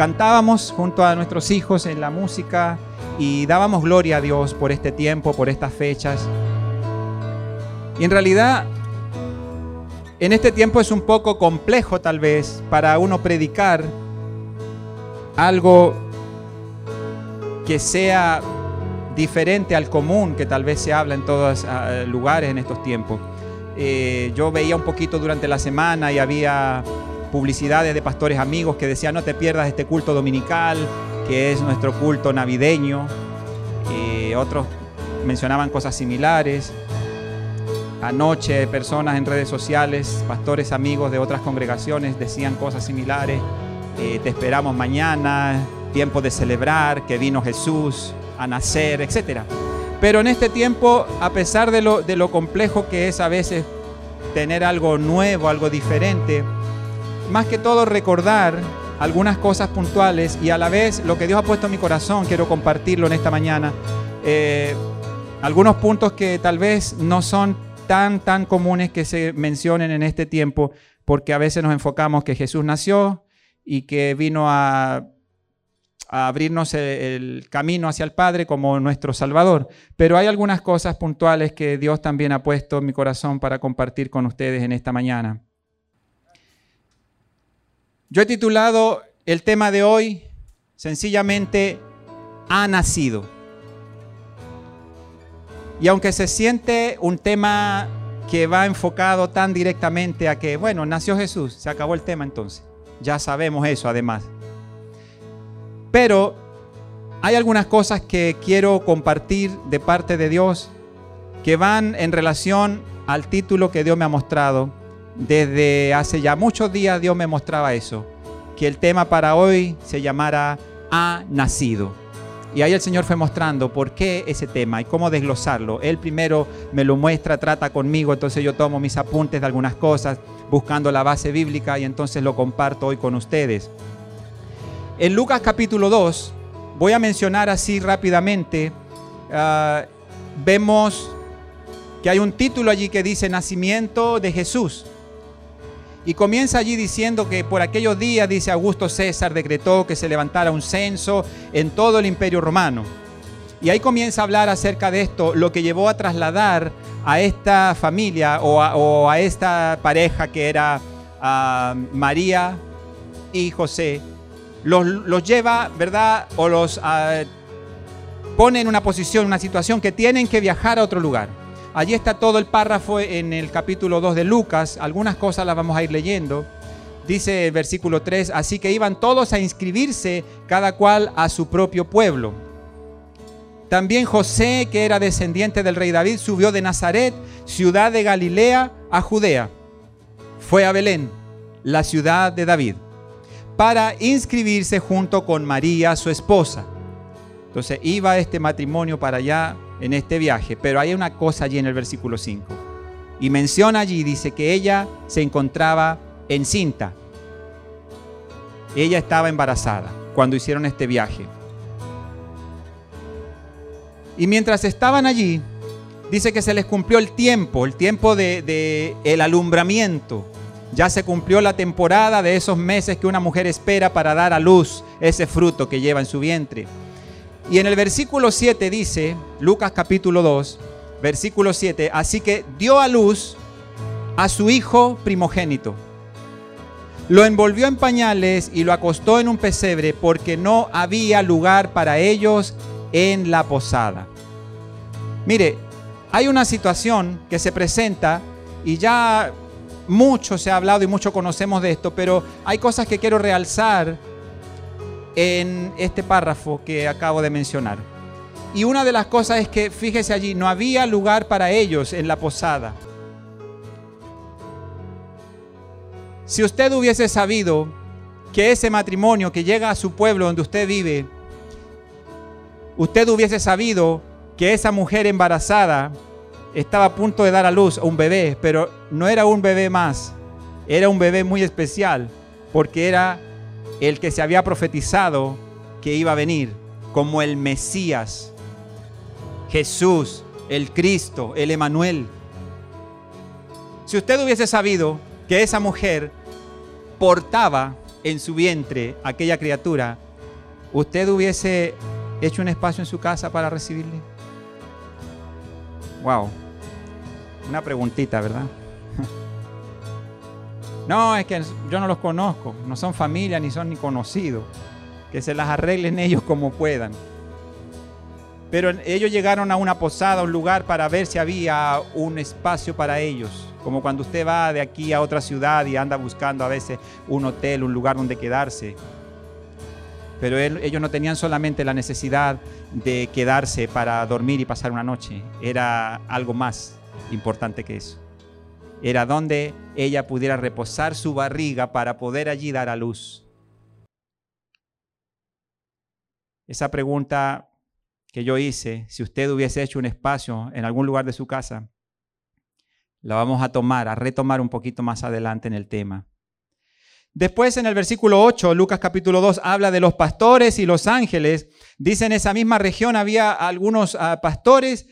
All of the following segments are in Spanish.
cantábamos junto a nuestros hijos en la música y dábamos gloria a Dios por este tiempo, por estas fechas. Y en realidad, en este tiempo es un poco complejo tal vez para uno predicar algo que sea diferente al común que tal vez se habla en todos ah, lugares en estos tiempos. Eh, yo veía un poquito durante la semana y había publicidades de pastores amigos que decían no te pierdas este culto dominical, que es nuestro culto navideño. y otros mencionaban cosas similares. Anoche personas en redes sociales, pastores amigos de otras congregaciones decían cosas similares. Eh, te esperamos mañana, tiempo de celebrar que vino Jesús a nacer, etc. Pero en este tiempo, a pesar de lo, de lo complejo que es a veces tener algo nuevo, algo diferente, más que todo recordar algunas cosas puntuales y a la vez lo que Dios ha puesto en mi corazón, quiero compartirlo en esta mañana. Eh, algunos puntos que tal vez no son tan, tan comunes que se mencionen en este tiempo, porque a veces nos enfocamos que Jesús nació y que vino a a abrirnos el camino hacia el Padre como nuestro Salvador. Pero hay algunas cosas puntuales que Dios también ha puesto en mi corazón para compartir con ustedes en esta mañana. Yo he titulado el tema de hoy sencillamente Ha nacido. Y aunque se siente un tema que va enfocado tan directamente a que, bueno, nació Jesús, se acabó el tema entonces. Ya sabemos eso además. Pero hay algunas cosas que quiero compartir de parte de Dios que van en relación al título que Dios me ha mostrado. Desde hace ya muchos días Dios me mostraba eso, que el tema para hoy se llamara Ha nacido. Y ahí el Señor fue mostrando por qué ese tema y cómo desglosarlo. Él primero me lo muestra, trata conmigo, entonces yo tomo mis apuntes de algunas cosas, buscando la base bíblica y entonces lo comparto hoy con ustedes. En Lucas capítulo 2, voy a mencionar así rápidamente, ah, vemos que hay un título allí que dice Nacimiento de Jesús. Y comienza allí diciendo que por aquellos días, dice Augusto César, decretó que se levantara un censo en todo el imperio romano. Y ahí comienza a hablar acerca de esto, lo que llevó a trasladar a esta familia o a, esta pareja que era ah, María y José los, lleva, ¿verdad? O los ah, pone en una posición, una situación que tienen que viajar a otro lugar. Allí está todo el párrafo en el capítulo 2 de Lucas. Algunas cosas las vamos a ir leyendo. Dice el versículo 3, así que iban todos a inscribirse, cada cual a su propio pueblo. También José, que era descendiente del rey David, subió de Nazaret, ciudad de Galilea, a Judea. Fue a Belén, la ciudad de David para inscribirse junto con María, su esposa. Entonces iba este matrimonio para allá en este viaje, pero hay una cosa allí en el versículo 5. Y menciona allí, dice que ella se encontraba encinta. Ella estaba embarazada cuando hicieron este viaje. Y mientras estaban allí, dice que se les cumplió el tiempo, el tiempo de, de alumbramiento ya se cumplió la temporada de esos meses que una mujer espera para dar a luz ese fruto que lleva en su vientre. Y en el versículo 7 dice, Lucas capítulo 2, versículo 7, así que dio a luz a su hijo primogénito. Lo envolvió en pañales y lo acostó en un pesebre porque no había lugar para ellos en la posada. Mire, hay una situación que se presenta y ya mucho se ha hablado y mucho conocemos de esto, pero hay cosas que quiero realzar en este párrafo que acabo de mencionar. Y una de las cosas es que, fíjese allí, no había lugar para ellos en la posada. Si usted hubiese sabido que ese matrimonio que llega a su pueblo donde usted vive, usted hubiese sabido que esa mujer embarazada estaba a punto de dar a luz a un bebé, pero no era un bebé más, era un bebé muy especial, porque era el que se había profetizado que iba a venir como el Mesías, Jesús, el Cristo, el Emanuel. Si usted hubiese sabido que esa mujer portaba en su vientre aquella criatura, ¿usted hubiese hecho un espacio en su casa para recibirle? Wow. Una preguntita, ¿verdad? No, es que yo no los conozco, no son familia ni son ni conocidos. Que se las arreglen ellos como puedan. Pero ellos llegaron a una posada, un lugar para ver si había un espacio para ellos. Como cuando usted va de aquí a otra ciudad y anda buscando a veces un hotel, un lugar donde quedarse. Pero ellos no tenían solamente la necesidad de quedarse para dormir y pasar una noche. Era algo más importante que eso. Era donde ella pudiera reposar su barriga para poder allí dar a luz. Esa pregunta que yo hice, si usted hubiese hecho un espacio en algún lugar de su casa, la vamos a tomar, a retomar un poquito más adelante en el tema. Después en el versículo 8, Lucas capítulo 2, habla de los pastores y los ángeles. Dice en esa misma región había algunos ah, pastores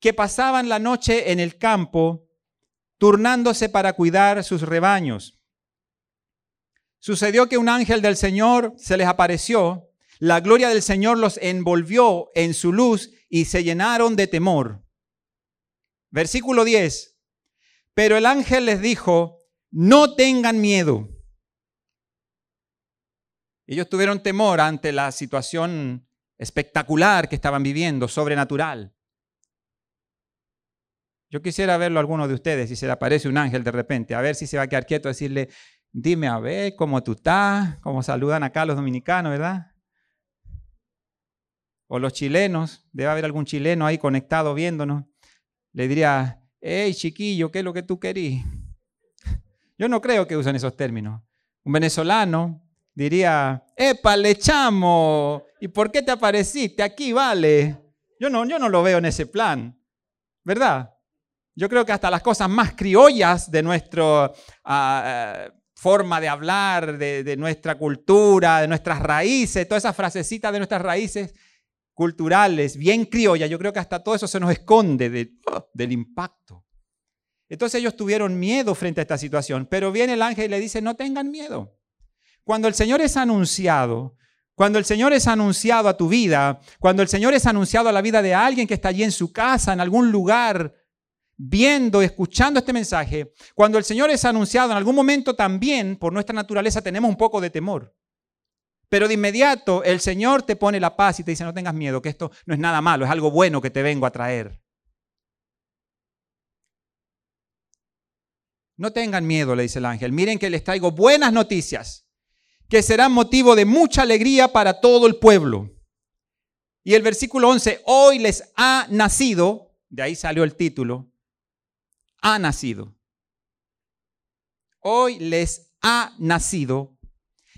que pasaban la noche en el campo, turnándose para cuidar sus rebaños. Sucedió que un ángel del Señor se les apareció la gloria del Señor los envolvió en su luz y se llenaron de temor. Versículo 10. Pero el ángel les dijo, no tengan miedo. Ellos tuvieron temor ante la situación espectacular que estaban viviendo, sobrenatural. Yo quisiera verlo a alguno de ustedes, si se le aparece un ángel de repente, a ver si se va a quedar quieto, decirle, dime a ver cómo tú estás, cómo saludan acá los dominicanos, ¿verdad? o los chilenos, debe haber algún chileno ahí conectado viéndonos, le diría, hey chiquillo, ¿qué es lo que tú querís? Yo no creo que usen esos términos. Un venezolano diría, epa, le chamo, ¿y por qué te apareciste? Aquí vale. Yo no, yo no lo veo en ese plan, ¿verdad? Yo creo que hasta las cosas más criollas de nuestra ah, eh, forma de hablar, de, de, nuestra cultura, de nuestras raíces, todas esas frasecitas de nuestras raíces, culturales, bien criollas, yo creo que hasta todo eso se nos esconde del impacto. Entonces ellos tuvieron miedo frente a esta situación, pero viene el ángel y le dice, no tengan miedo. Cuando el Señor es anunciado, cuando el Señor es anunciado a tu vida, cuando el Señor es anunciado a la vida de alguien que está allí en su casa, en algún lugar, viendo, escuchando este mensaje, cuando el Señor es anunciado en algún momento también, por nuestra naturaleza, tenemos un poco de temor. Pero de inmediato el Señor te pone la paz y te dice, no tengas miedo, que esto no es nada malo, es algo bueno que te vengo a traer. No tengan miedo, le dice el ángel. Miren que les traigo buenas noticias, que serán motivo de mucha alegría para todo el pueblo. Y el versículo 11, hoy les ha nacido, de ahí salió el título, ha nacido. Hoy les ha nacido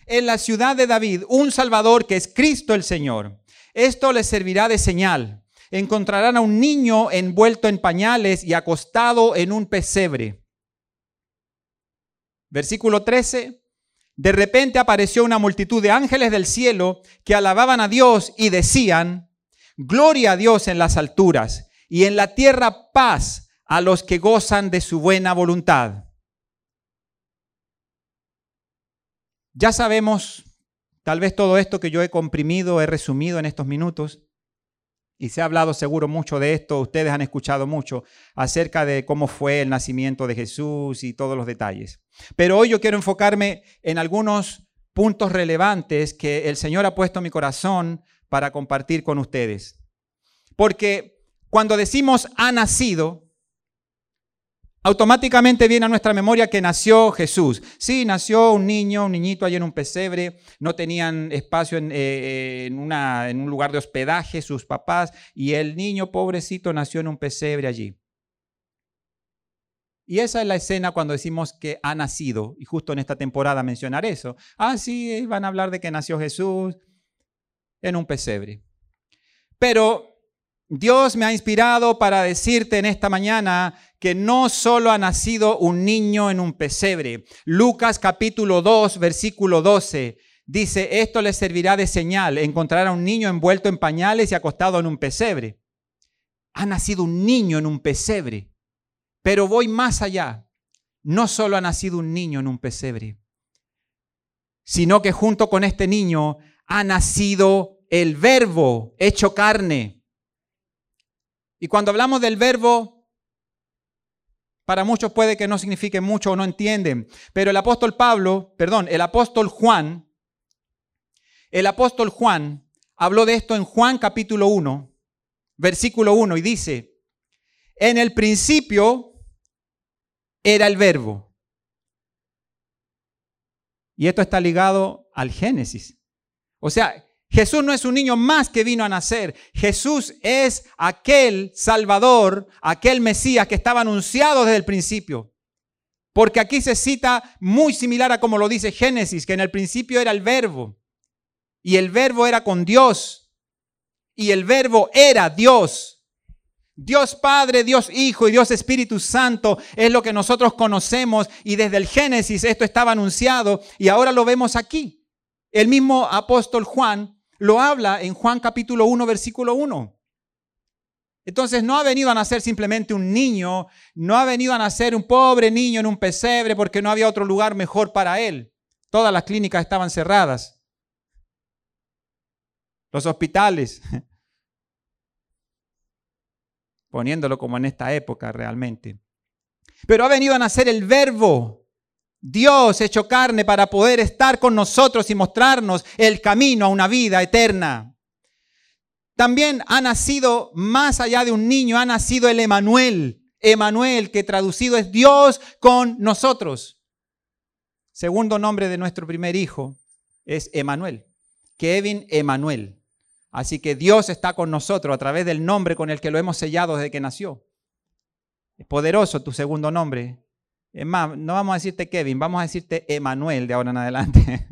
en la ciudad de David un Salvador que es Cristo el Señor. Esto les servirá de señal. Encontrarán a un niño envuelto en pañales y acostado en un pesebre. Versículo 13. De repente apareció una multitud de ángeles del cielo que alababan a Dios y decían, Gloria a Dios en las alturas y en la tierra paz a los que gozan de su buena voluntad. Ya sabemos, tal vez todo esto que yo he comprimido, he resumido en estos minutos, y se ha hablado seguro mucho de esto, ustedes han escuchado mucho acerca de cómo fue el nacimiento de Jesús y todos los detalles. Pero hoy yo quiero enfocarme en algunos puntos relevantes que el Señor ha puesto en mi corazón para compartir con ustedes. Porque cuando decimos ha nacido, automáticamente viene a nuestra memoria que nació Jesús. Sí, nació un niño, un niñito allí en un pesebre, no tenían espacio en, eh, en, un lugar de hospedaje sus papás y el niño pobrecito nació en un pesebre allí. Y esa es la escena cuando decimos que ha nacido, y justo en esta temporada mencionar eso. Ah, sí, van a hablar de que nació Jesús en un pesebre. Pero Dios me ha inspirado para decirte en esta mañana que no solo ha nacido un niño en un pesebre. Lucas capítulo 2, versículo 12 dice, esto les servirá de señal, encontrar a un niño envuelto en pañales y acostado en un pesebre. Ha nacido un niño en un pesebre. Pero voy más allá. No solo ha nacido un niño en un pesebre. sino que junto con este niño ha nacido el verbo hecho carne. Y cuando hablamos del verbo, para muchos puede que no signifique mucho o no entienden, pero el apóstol Pablo, perdón, el apóstol Juan, el apóstol Juan habló de esto en Juan capítulo 1, versículo 1, y dice, en el principio era el verbo. Y esto está ligado al Génesis. O sea, Jesús no es un niño más que vino a nacer. Jesús es aquel Salvador, aquel Mesías que estaba anunciado desde el principio. Porque aquí se cita muy similar a como lo dice Génesis, que en el principio era el verbo. Y el verbo era con Dios. Y el verbo era Dios. Dios Padre, Dios Hijo y Dios Espíritu Santo es lo que nosotros conocemos y desde el Génesis esto estaba anunciado y ahora lo vemos aquí. El mismo apóstol Juan lo habla en Juan capítulo 1, versículo 1. Entonces no ha venido a nacer simplemente un niño, no ha venido a nacer un pobre niño en un pesebre porque no había otro lugar mejor para él. Todas las clínicas estaban cerradas. Los hospitales poniéndolo como en esta época realmente. Pero ha venido a nacer el verbo, Dios hecho carne para poder estar con nosotros y mostrarnos el camino a una vida eterna. También ha nacido, más allá de un niño, ha nacido el Emanuel. Emanuel, que traducido es Dios con nosotros. Segundo nombre de nuestro primer hijo es Emanuel. Kevin Emanuel. Así que Dios está con nosotros a través del nombre con el que lo hemos sellado desde que nació. Es poderoso tu segundo nombre. Es más, no vamos a decirte Kevin, vamos a decirte Emanuel de ahora en adelante.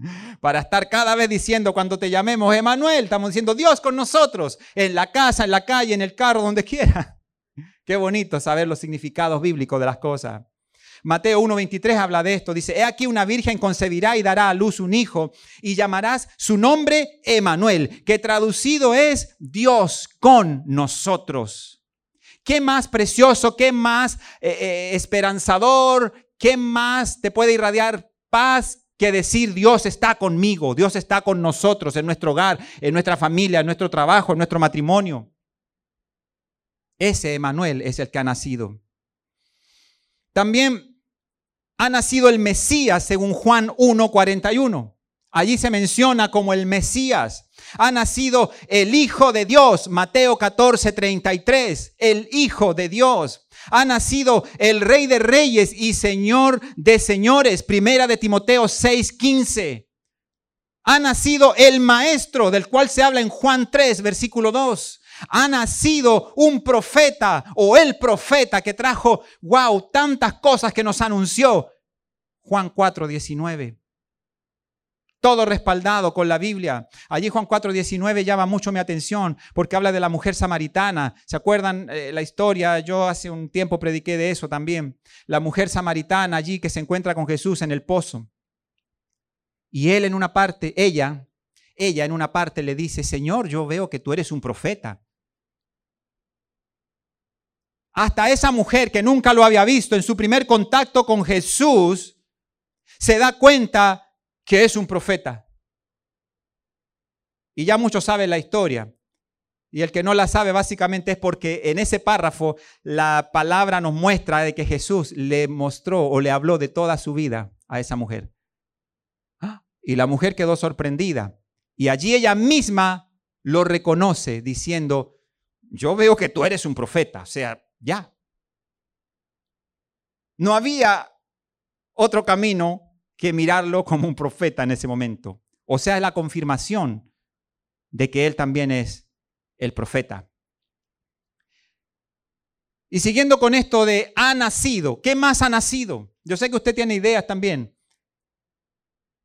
Para estar cada vez diciendo cuando te llamemos Emanuel, estamos diciendo Dios con nosotros, en la casa, en la calle, en el carro, donde quiera. Qué bonito saber los significados bíblicos de las cosas. Mateo 1.23 habla de esto. Dice, he aquí una virgen concebirá y dará a luz un hijo y llamarás su nombre Emanuel, que traducido es Dios con nosotros. ¿Qué más precioso, qué más eh, eh, esperanzador, qué más te puede irradiar paz que decir Dios está conmigo, Dios está con nosotros en nuestro hogar, en nuestra familia, en nuestro trabajo, en nuestro matrimonio? Ese Emanuel es el que ha nacido. También ha nacido el Mesías, según Juan 1:41. Allí se menciona como el Mesías. Ha nacido el Hijo de Dios, Mateo 14:33, el Hijo de Dios. Ha nacido el Rey de Reyes y Señor de Señores, primera de Timoteo 6:15. Ha nacido el Maestro, del cual se habla en Juan 3, versículo 2 ha nacido un profeta o el profeta que trajo, wow, tantas cosas que nos anunció. Juan 4, 19. Todo respaldado con la Biblia. Allí Juan 4, 19 llama mucho mi atención porque habla de la mujer samaritana. ¿Se acuerdan eh, la historia? Yo hace un tiempo prediqué de eso también. La mujer samaritana allí que se encuentra con Jesús en el pozo. Y él en una parte, ella, ella en una parte le dice, Señor, yo veo que tú eres un profeta. Hasta esa mujer que nunca lo había visto en su primer contacto con Jesús, se da cuenta que es un profeta. Y ya muchos saben la historia. Y el que no la sabe básicamente es porque en ese párrafo la palabra nos muestra de que Jesús le mostró o le habló de toda su vida a esa mujer. Y la mujer quedó sorprendida. Y allí ella misma lo reconoce diciendo, yo veo que tú eres un profeta. O sea, ya. No había otro camino que mirarlo como un profeta en ese momento. O sea, es la confirmación de que él también es el profeta. Y siguiendo con esto de ha nacido, ¿qué más ha nacido? Yo sé que usted tiene ideas también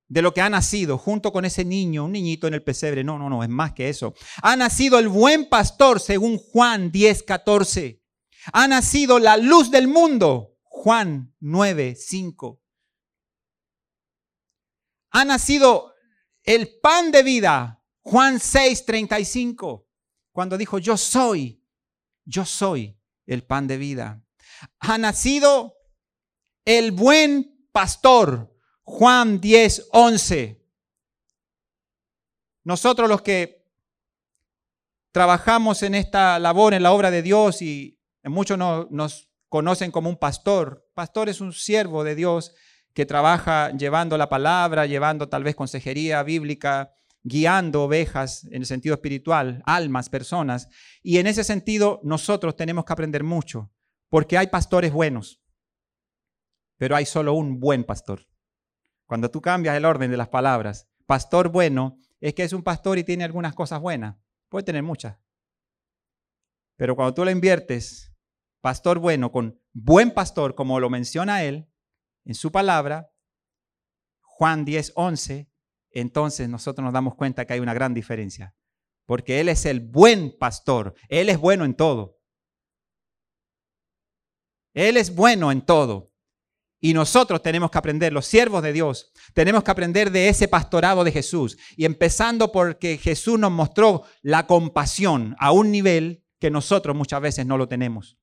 de lo que ha nacido junto con ese niño, un niñito en el pesebre. No, no, no, es más que eso. Ha nacido el buen pastor según Juan 10, 14 ha nacido la luz del mundo. Juan 9, 5. Ha nacido el pan de vida. Juan 6, 35. Cuando dijo, yo soy, yo soy el pan de vida. Ha nacido el buen pastor. Juan 10, 11. Nosotros los que trabajamos en esta labor, en la obra de Dios, y muchos nos conocen como un pastor. Pastor es un siervo de Dios que trabaja llevando la palabra, llevando tal vez consejería bíblica, guiando ovejas en el sentido espiritual, almas, personas. Y en ese sentido nosotros tenemos que aprender mucho, porque hay pastores buenos, pero hay solo un buen pastor. Cuando tú cambias el orden de las palabras, pastor bueno es que es un pastor y tiene algunas cosas buenas. Puede tener muchas. Pero cuando tú lo inviertes, pastor bueno con buen pastor, como lo menciona él en su palabra, Juan 10, 11, entonces nosotros nos damos cuenta que hay una gran diferencia. Porque Él es el buen pastor. Él es bueno en todo. Él es bueno en todo. Y nosotros tenemos que aprender, los siervos de Dios, tenemos que aprender de ese pastorado de Jesús. Y empezando porque Jesús nos mostró la compasión a un nivel que nosotros muchas veces no lo tenemos.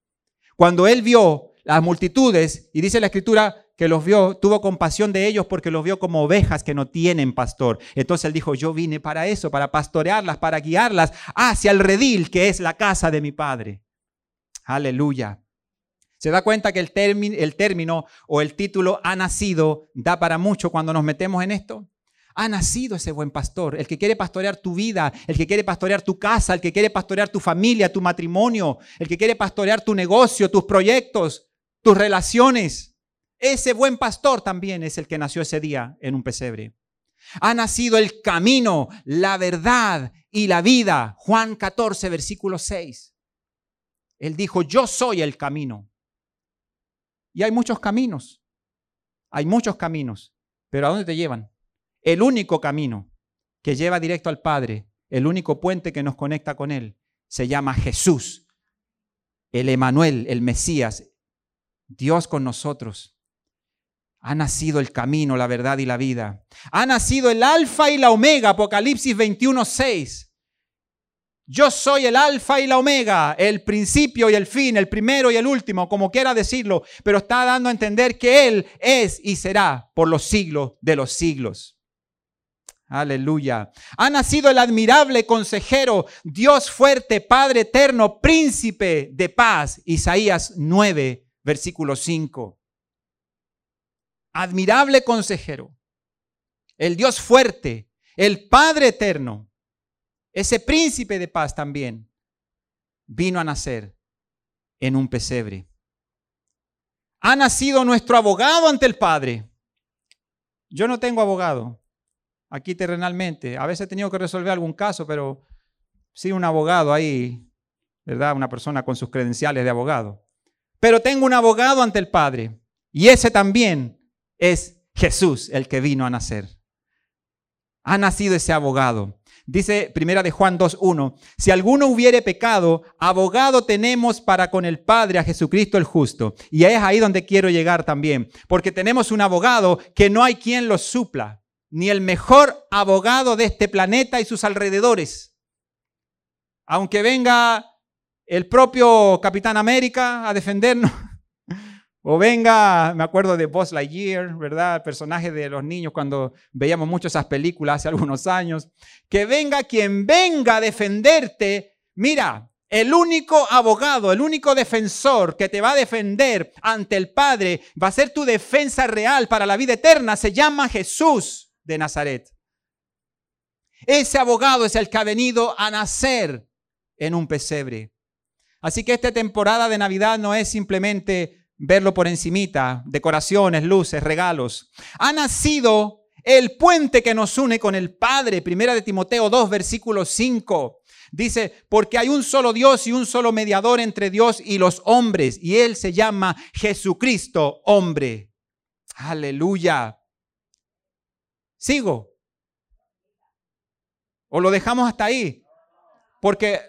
Cuando Él vio las multitudes, y dice la escritura que los vio, tuvo compasión de ellos porque los vio como ovejas que no tienen pastor. Entonces Él dijo, yo vine para eso, para pastorearlas, para guiarlas hacia el redil que es la casa de mi Padre. Aleluya. ¿Se da cuenta que el, el término o el título ha nacido da para mucho cuando nos metemos en esto? Ha nacido ese buen pastor, el que quiere pastorear tu vida, el que quiere pastorear tu casa, el que quiere pastorear tu familia, tu matrimonio, el que quiere pastorear tu negocio, tus proyectos, tus relaciones. Ese buen pastor también es el que nació ese día en un pesebre. Ha nacido el camino, la verdad y la vida. Juan 14, versículo 6. Él dijo, yo soy el camino. Y hay muchos caminos. Hay muchos caminos. Pero ¿a dónde te llevan? El único camino que lleva directo al Padre, el único puente que nos conecta con Él, se llama Jesús, el Emanuel, el Mesías, Dios con nosotros. Ha nacido el camino, la verdad y la vida. Ha nacido el alfa y la omega, Apocalipsis 21, 6. Yo soy el alfa y la omega, el principio y el fin, el primero y el último, como quiera decirlo, pero está dando a entender que Él es y será por los siglos de los siglos. Aleluya. Ha nacido el admirable consejero, Dios fuerte, Padre eterno, príncipe de paz. Isaías 9, versículo 5. Admirable consejero, el Dios fuerte, el Padre eterno, ese príncipe de paz también vino a nacer en un pesebre. Ha nacido nuestro abogado ante el Padre. Yo no tengo abogado aquí terrenalmente. A veces he tenido que resolver algún caso, pero sí un abogado ahí, ¿verdad? Una persona con sus credenciales de abogado. Pero tengo un abogado ante el Padre. Y ese también es Jesús el que vino a nacer. Ha nacido ese abogado. Dice Primera de Juan 2.1, si alguno hubiere pecado, abogado tenemos para con el Padre a Jesucristo el justo. Y es ahí donde quiero llegar también, porque tenemos un abogado que no hay quien lo supla, ni el mejor abogado de este planeta y sus alrededores. Aunque venga el propio Capitán América a defendernos, o venga, me acuerdo de Buzz Lightyear, ¿verdad? El personaje de los niños cuando veíamos mucho esas películas hace algunos años. Que venga quien venga a defenderte. Mira, el único abogado, el único defensor que te va a defender ante el Padre, va a ser tu defensa real para la vida eterna, se llama Jesús de Nazaret. Ese abogado es el que ha venido a nacer en un pesebre. Así que esta temporada de Navidad no es simplemente verlo por encimita, decoraciones, luces, regalos. Ha nacido el puente que nos une con el Padre. Primera de Timoteo 2, versículo 5. Dice, porque hay un solo Dios y un solo mediador entre Dios y los hombres, y Él se llama Jesucristo, hombre. Aleluya. ¿Sigo? ¿O lo dejamos hasta ahí? Porque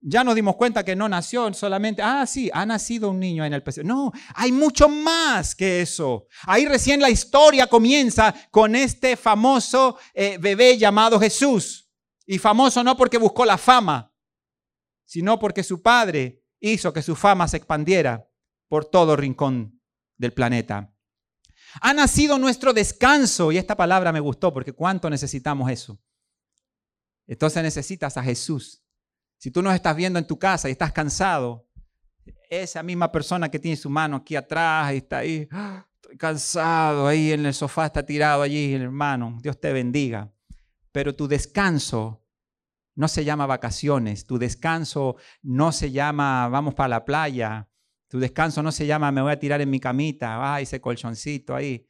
ya nos dimos cuenta que no nació solamente, ah, sí, ha nacido un niño en el pesebre. No, hay mucho más que eso. Ahí recién la historia comienza con este famoso eh, bebé llamado Jesús. Y famoso no porque buscó la fama, sino porque su padre hizo que su fama se expandiera por todo rincón del planeta. Ha nacido nuestro descanso. Y esta palabra me gustó porque cuánto necesitamos eso. Entonces necesitas a Jesús. Si tú nos estás viendo en tu casa y estás cansado, esa misma persona que tiene su mano aquí atrás y está ahí, ¡ah! estoy cansado, ahí en el sofá está tirado allí, hermano, Dios te bendiga. Pero tu descanso no se llama vacaciones, tu descanso no se llama vamos para la playa, tu descanso no se llama me voy a tirar en mi camita, ay, ese colchoncito ahí.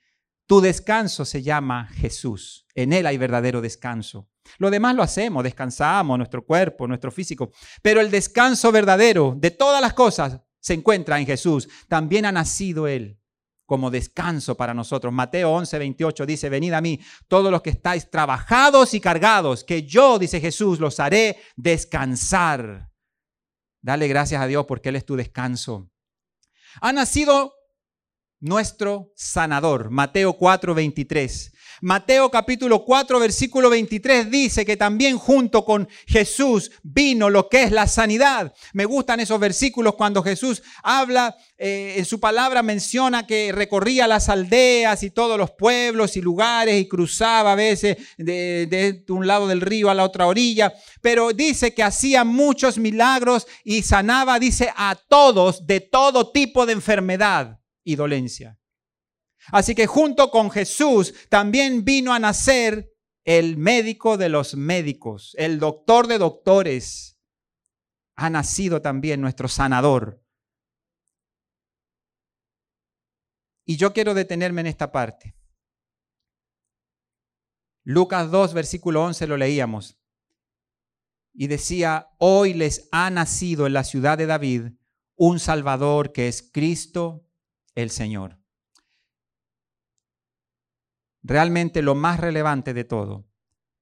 Tu descanso se llama Jesús. En Él hay verdadero descanso. Lo demás lo hacemos, descansamos, nuestro cuerpo, nuestro físico. Pero el descanso verdadero de todas las cosas se encuentra en Jesús. También ha nacido Él como descanso para nosotros. Mateo 11, 28 dice, venid a mí todos los que estáis trabajados y cargados, que yo, dice Jesús, los haré descansar. Dale gracias a Dios porque Él es tu descanso. Ha nacido nuestro sanador. Mateo 4, 23. Mateo capítulo 4, versículo 23 dice que también junto con Jesús vino lo que es la sanidad. Me gustan esos versículos cuando Jesús habla, eh, en su palabra menciona que recorría las aldeas y todos los pueblos y lugares y cruzaba a veces de, de un lado del río a la otra orilla, pero dice que hacía muchos milagros y sanaba, dice, a todos de todo tipo de enfermedad y dolencia. Así que junto con Jesús también vino a nacer el médico de los médicos, el doctor de doctores. Ha nacido también nuestro sanador. Y yo quiero detenerme en esta parte. Lucas 2, versículo 11 lo leíamos. Y decía, hoy les ha nacido en la ciudad de David un Salvador que es Cristo el Señor. Realmente lo más relevante de todo,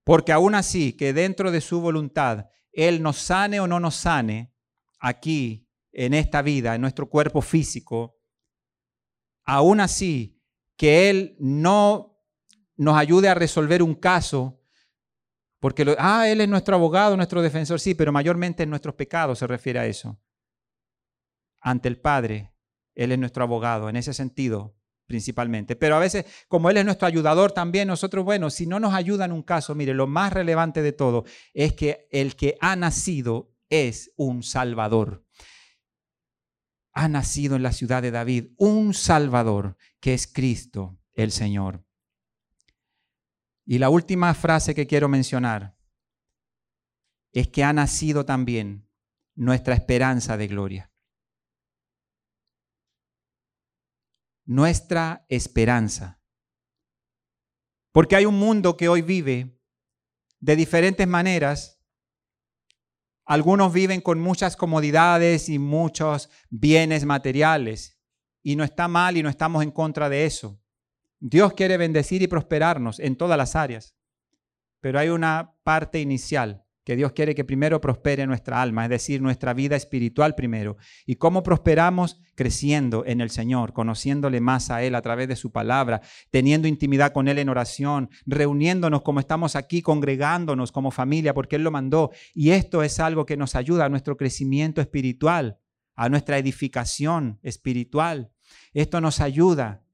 porque aún así que dentro de su voluntad Él nos sane o no nos sane aquí, en esta vida, en nuestro cuerpo físico, aún así que Él no nos ayude a resolver un caso, porque, ah, Él es nuestro abogado, nuestro defensor, sí, pero mayormente en nuestros pecados se refiere a eso. Ante el Padre, él es nuestro abogado, en ese sentido principalmente. Pero a veces, como Él es nuestro ayudador también, nosotros, bueno, si no nos ayuda en un caso, mire, lo más relevante de todo es que el que ha nacido es un Salvador. Ha nacido en la ciudad de David un Salvador, que es Cristo el Señor. Y la última frase que quiero mencionar es que ha nacido también nuestra esperanza de gloria. Nuestra esperanza. Porque hay un mundo que hoy vive de diferentes maneras. Algunos viven con muchas comodidades y muchos bienes materiales. Y no está mal y no estamos en contra de eso. Dios quiere bendecir y prosperarnos en todas las áreas. Pero hay una parte inicial que Dios quiere que primero prospere nuestra alma, es decir, nuestra vida espiritual primero. ¿Y cómo prosperamos? Creciendo en el Señor, conociéndole más a Él a través de su palabra, teniendo intimidad con Él en oración, reuniéndonos como estamos aquí, congregándonos como familia, porque Él lo mandó. Y esto es algo que nos ayuda a nuestro crecimiento espiritual, a nuestra edificación espiritual. Esto nos ayuda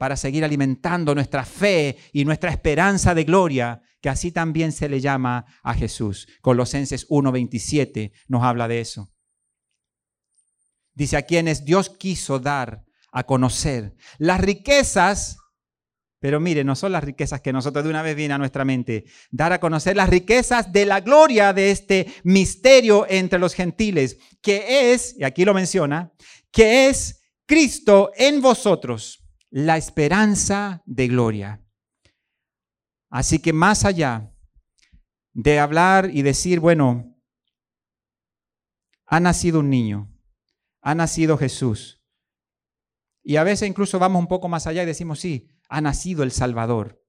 para seguir alimentando nuestra fe y nuestra esperanza de gloria, que así también se le llama a Jesús. Colosenses 1:27 nos habla de eso. Dice a quienes Dios quiso dar a conocer las riquezas, pero mire, no son las riquezas que nosotros de una vez viene a nuestra mente, dar a conocer las riquezas de la gloria de este misterio entre los gentiles, que es, y aquí lo menciona, que es Cristo en vosotros la esperanza de gloria. Así que más allá de hablar y decir, bueno, ha nacido un niño, ha nacido Jesús. Y a veces incluso vamos un poco más allá y decimos, sí, ha nacido el Salvador.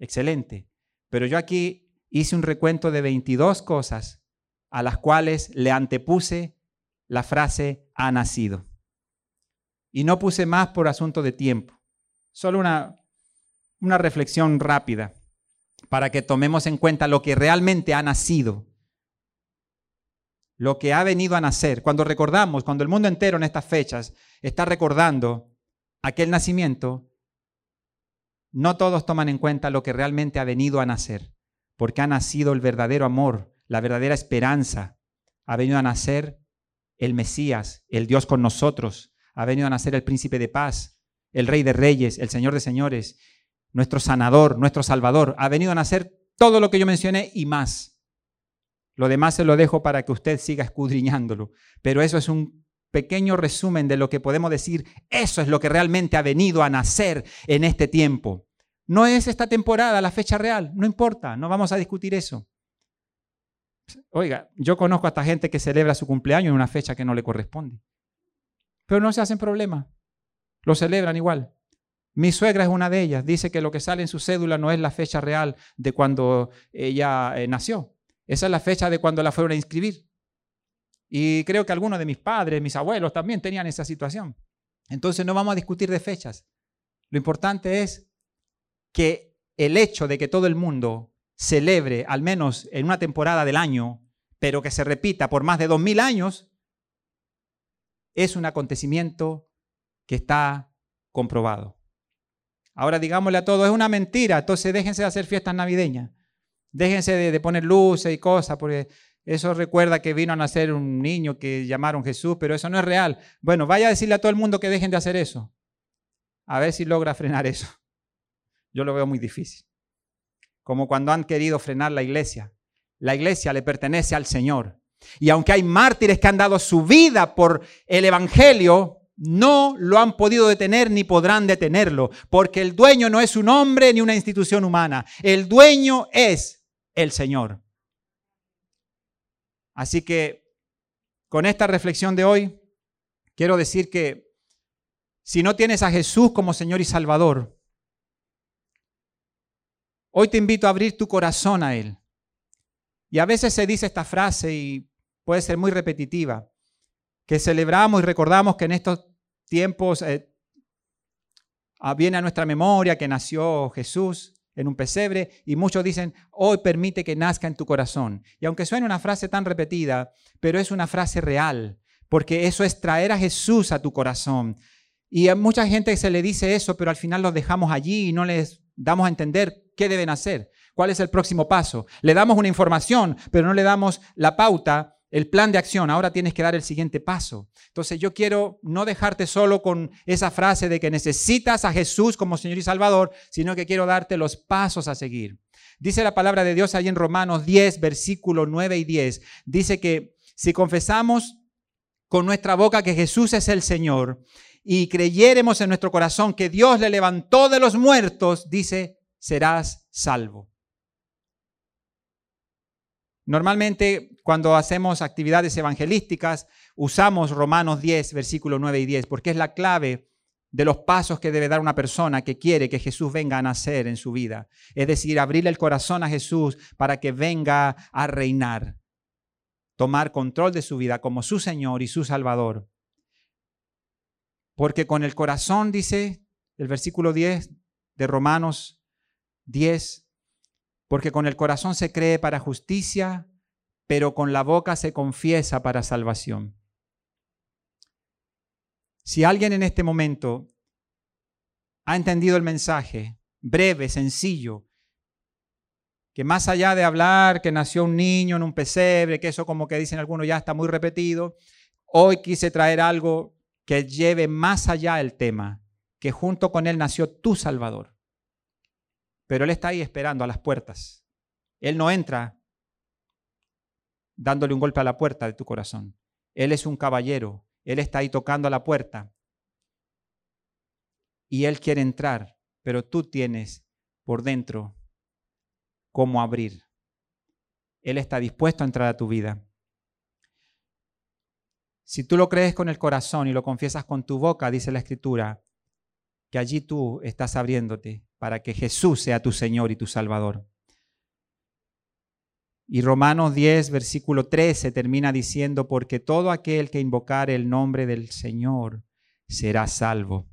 Excelente. Pero yo aquí hice un recuento de 22 cosas a las cuales le antepuse la frase ha nacido. Y no puse más por asunto de tiempo. Solo una, una reflexión rápida para que tomemos en cuenta lo que realmente ha nacido, lo que ha venido a nacer. Cuando recordamos, cuando el mundo entero en estas fechas está recordando aquel nacimiento, no todos toman en cuenta lo que realmente ha venido a nacer, porque ha nacido el verdadero amor, la verdadera esperanza. Ha venido a nacer el Mesías, el Dios con nosotros. Ha venido a nacer el príncipe de paz, el rey de reyes, el señor de señores, nuestro sanador, nuestro salvador. Ha venido a nacer todo lo que yo mencioné y más. Lo demás se lo dejo para que usted siga escudriñándolo. Pero eso es un pequeño resumen de lo que podemos decir. Eso es lo que realmente ha venido a nacer en este tiempo. No es esta temporada la fecha real, no importa, no vamos a discutir eso. Oiga, yo conozco a esta gente que celebra su cumpleaños en una fecha que no le corresponde. Pero no se hacen problema. Lo celebran igual. Mi suegra es una de ellas. Dice que lo que sale en su cédula no es la fecha real de cuando ella eh, nació. Esa es la fecha de cuando la fueron a inscribir. Y creo que algunos de mis padres, mis abuelos también tenían esa situación. Entonces no vamos a discutir de fechas. Lo importante es que el hecho de que todo el mundo celebre, al menos en una temporada del año, pero que se repita por más de dos mil años, es un acontecimiento que está comprobado. Ahora digámosle a todos, es una mentira, entonces déjense de hacer fiestas navideñas, déjense de, poner luces y cosas, porque eso recuerda que vino a nacer un niño que llamaron Jesús, pero eso no es real. Bueno, vaya a decirle a todo el mundo que dejen de hacer eso. A ver si logra frenar eso. Yo lo veo muy difícil. Como cuando han querido frenar la iglesia. La iglesia le pertenece al Señor. Y aunque hay mártires que han dado su vida por el Evangelio, no lo han podido detener ni podrán detenerlo, porque el dueño no es un hombre ni una institución humana. El dueño es el Señor. Así que con esta reflexión de hoy, quiero decir que si no tienes a Jesús como Señor y Salvador, Hoy te invito a abrir tu corazón a Él. Y a veces se dice esta frase y puede ser muy repetitiva, que celebramos y recordamos que en estos tiempos eh, ah, viene a nuestra memoria que nació Jesús en un pesebre y muchos dicen, hoy permite que nazca en tu corazón. Y aunque suene una frase tan repetida, pero es una frase real, porque eso es traer a Jesús a tu corazón. Y a mucha gente se le dice eso, pero al final los dejamos allí y no les damos a entender qué deben hacer, cuál es el próximo paso. Le damos una información, pero no le damos la pauta, el plan de acción. Ahora tienes que dar el siguiente paso. Entonces yo quiero no dejarte solo con esa frase de que necesitas a Jesús como Señor y Salvador, sino que quiero darte los pasos a seguir. Dice la palabra de Dios ahí en Romanos 10, versículos 9 y 10. Dice que si confesamos con nuestra boca que Jesús es el Señor y creyéremos en nuestro corazón que Dios le levantó de los muertos, dice, serás salvo. Normalmente cuando hacemos actividades evangelísticas usamos Romanos 10, versículos 9 y 10, porque es la clave de los pasos que debe dar una persona que quiere que Jesús venga a nacer en su vida. Es decir, abrirle el corazón a Jesús para que venga a reinar, tomar control de su vida como su Señor y su Salvador. Porque con el corazón, dice el versículo 10 de Romanos 10. Porque con el corazón se cree para justicia, pero con la boca se confiesa para salvación. Si alguien en este momento ha entendido el mensaje, breve, sencillo, que más allá de hablar que nació un niño en un pesebre, que eso como que dicen algunos ya está muy repetido, hoy quise traer algo que lleve más allá el tema, que junto con él nació tu Salvador. Pero Él está ahí esperando a las puertas. Él no entra dándole un golpe a la puerta de tu corazón. Él es un caballero. Él está ahí tocando a la puerta. Y Él quiere entrar, pero tú tienes por dentro cómo abrir. Él está dispuesto a entrar a tu vida. Si tú lo crees con el corazón y lo confiesas con tu boca, dice la Escritura, que allí tú estás abriéndote para que Jesús sea tu Señor y tu Salvador. Y Romanos 10, versículo 13 termina diciendo, porque todo aquel que invocare el nombre del Señor será salvo.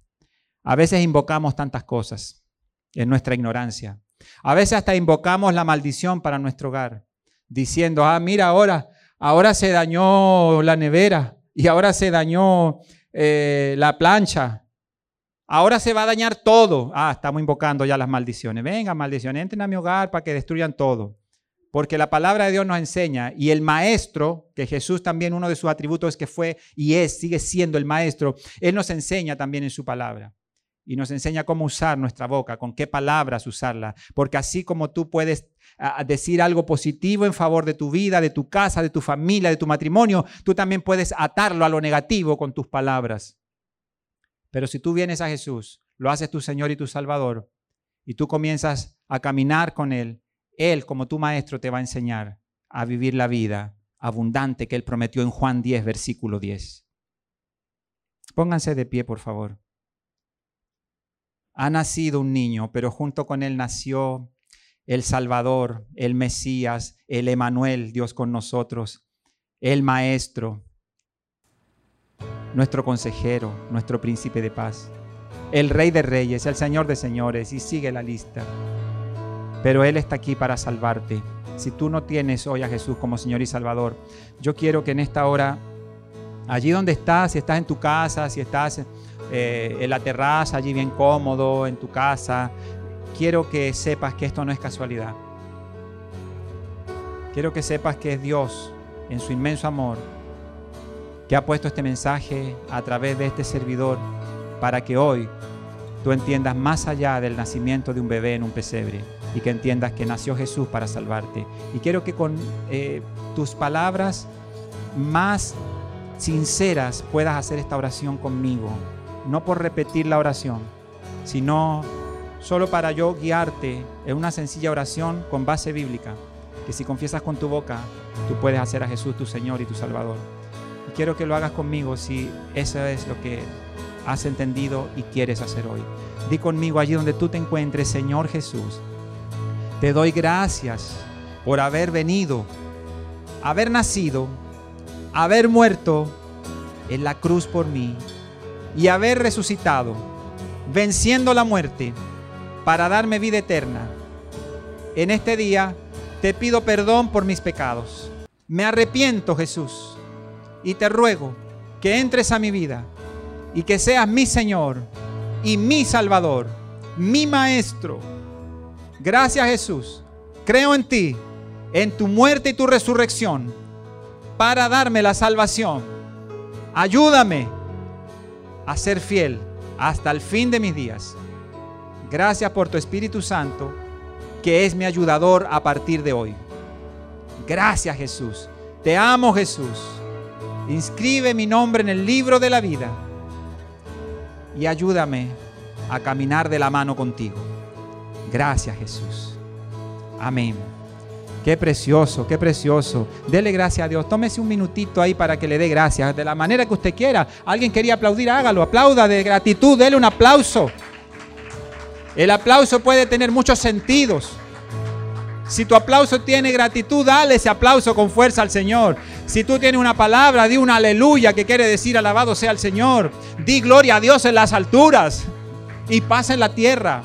A veces invocamos tantas cosas en nuestra ignorancia. A veces hasta invocamos la maldición para nuestro hogar, diciendo, ah, mira, ahora, ahora se dañó la nevera y ahora se dañó eh, la plancha Ahora se va a dañar todo. Ah, estamos invocando ya las maldiciones. Venga, maldiciones, entren a mi hogar para que destruyan todo. Porque la palabra de Dios nos enseña y el maestro, que Jesús también uno de sus atributos es que fue y es, sigue siendo el maestro, Él nos enseña también en su palabra. Y nos enseña cómo usar nuestra boca, con qué palabras usarla. Porque así como tú puedes decir algo positivo en favor de tu vida, de tu casa, de tu familia, de tu matrimonio, tú también puedes atarlo a lo negativo con tus palabras. Pero si tú vienes a Jesús, lo haces tu Señor y tu Salvador, y tú comienzas a caminar con Él, Él como tu Maestro te va a enseñar a vivir la vida abundante que Él prometió en Juan 10, versículo 10. Pónganse de pie, por favor. Ha nacido un niño, pero junto con Él nació el Salvador, el Mesías, el Emanuel, Dios con nosotros, el Maestro, nuestro consejero, nuestro príncipe de paz, el Rey de Reyes, el Señor de Señores, y sigue la lista. Pero Él está aquí para salvarte. Si tú no tienes hoy a Jesús como Señor y Salvador, yo quiero que en esta hora, allí donde estás, si estás en tu casa, si estás eh, en la terraza, allí bien cómodo, en tu casa, quiero que sepas que esto no es casualidad. Quiero que sepas que es Dios en su inmenso amor que ha puesto este mensaje a través de este servidor para que hoy tú entiendas más allá del nacimiento de un bebé en un pesebre y que entiendas que nació Jesús para salvarte. Y quiero que con eh, tus palabras más sinceras puedas hacer esta oración conmigo, no por repetir la oración, sino solo para yo guiarte en una sencilla oración con base bíblica, que si confiesas con tu boca, tú puedes hacer a Jesús tu Señor y tu Salvador quiero que lo hagas conmigo si eso es lo que has entendido y quieres hacer hoy. Di conmigo allí donde tú te encuentres, Señor Jesús. Te doy gracias por haber venido, haber nacido, haber muerto en la cruz por mí y haber resucitado, venciendo la muerte para darme vida eterna. En este día te pido perdón por mis pecados. Me arrepiento, Jesús y te ruego que entres a mi vida y que seas mi Señor y mi Salvador, mi Maestro. Gracias Jesús. Creo en ti, en tu muerte y tu resurrección, para darme la salvación. Ayúdame a ser fiel hasta el fin de mis días. Gracias por tu Espíritu Santo, que es mi ayudador a partir de hoy. Gracias Jesús. Te amo Jesús. Inscribe mi nombre en el libro de la vida y ayúdame a caminar de la mano contigo. Gracias Jesús. Amén. Qué precioso, qué precioso. Dele gracias a Dios. Tómese un minutito ahí para que le dé gracias. De la manera que usted quiera. Alguien quería aplaudir, hágalo. Aplauda de gratitud. Dele un aplauso. El aplauso puede tener muchos sentidos. Si tu aplauso tiene gratitud, dale ese aplauso con fuerza al Señor. Si tú tienes una palabra, di una aleluya que quiere decir alabado sea el Señor. Di gloria a Dios en las alturas y paz en la tierra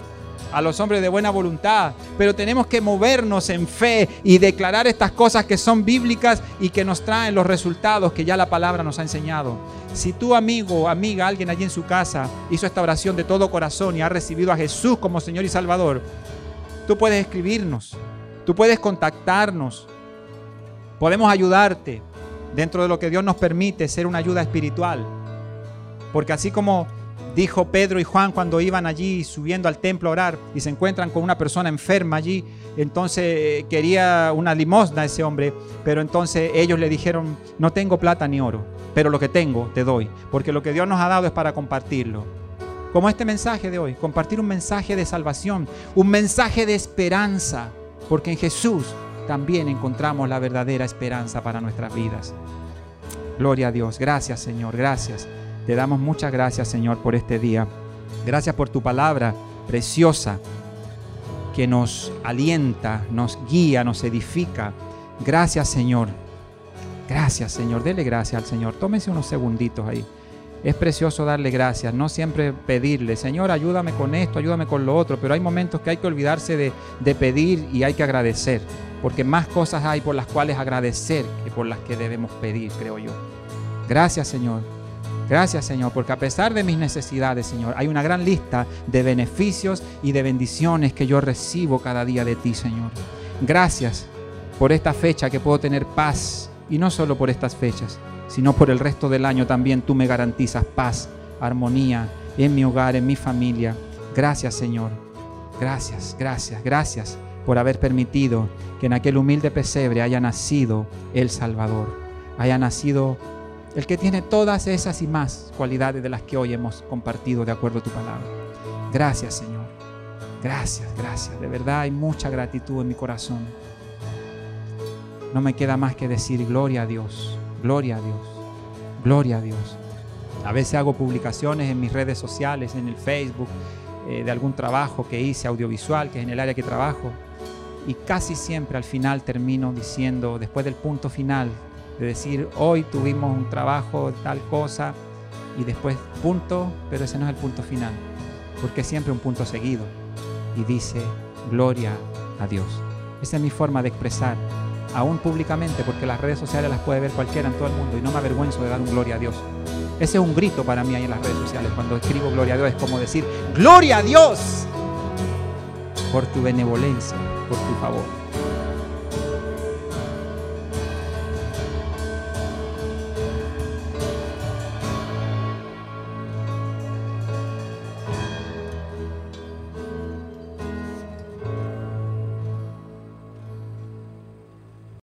a los hombres de buena voluntad. Pero tenemos que movernos en fe y declarar estas cosas que son bíblicas y que nos traen los resultados que ya la palabra nos ha enseñado. Si tu amigo amiga, alguien allí en su casa, hizo esta oración de todo corazón y ha recibido a Jesús como Señor y Salvador, tú puedes escribirnos Tú puedes contactarnos. Podemos ayudarte dentro de lo que Dios nos permite ser una ayuda espiritual. Porque así como dijo Pedro y Juan cuando iban allí subiendo al templo a orar y se encuentran con una persona enferma allí, entonces eh, quería una limosna ese hombre, pero entonces ellos le dijeron, no tengo plata ni oro, pero lo que tengo te doy, porque lo que Dios nos ha dado es para compartirlo. Como este mensaje de hoy, compartir un mensaje de salvación, un mensaje de esperanza porque en Jesús también encontramos la verdadera esperanza para nuestras vidas. Gloria a Dios. Gracias Señor, gracias. Te damos muchas gracias Señor por este día. Gracias por tu palabra preciosa que nos alienta, nos guía, nos edifica. Gracias Señor. Gracias Señor. Dele gracias al Señor. Tómese unos segunditos ahí. Es precioso darle gracias, no siempre pedirle, Señor, ayúdame con esto, ayúdame con lo otro, pero hay momentos que hay que olvidarse de, pedir y hay que agradecer, porque más cosas hay por las cuales agradecer que por las que debemos pedir, creo yo. Gracias, Señor, Gracias Señor, porque a pesar de mis necesidades, Señor, hay una gran lista de beneficios y de bendiciones que yo recibo cada día de ti, Señor. Gracias por esta fecha que puedo tener paz, y no solo por estas fechas, sino por el resto del año también tú me garantizas paz, armonía en mi hogar, en mi familia. Gracias Señor. Gracias, gracias, gracias por haber permitido que en aquel humilde pesebre haya nacido el Salvador, haya nacido el que tiene todas esas y más cualidades de las que hoy hemos compartido de acuerdo a tu palabra. Gracias Señor. Gracias, gracias. De verdad hay mucha gratitud en mi corazón. No me queda más que decir gloria a Dios, gloria a Dios, gloria a Dios. A veces hago publicaciones en mis redes sociales, en el Facebook, eh, de algún trabajo que hice audiovisual, que es en el área que trabajo. Y casi siempre al final termino diciendo, después del punto final, de decir, hoy tuvimos un trabajo, tal cosa, y después punto, pero ese no es el punto final, porque es siempre un punto seguido. Y dice, gloria a Dios. Esa es mi forma de expresar, aún públicamente, porque las redes sociales las puede ver cualquiera en todo el mundo, y no me avergüenzo de dar un gloria a Dios. Ese es un grito para mí ahí en las redes sociales. Cuando escribo gloria a Dios es como decir, gloria a Dios por tu benevolencia, por tu favor.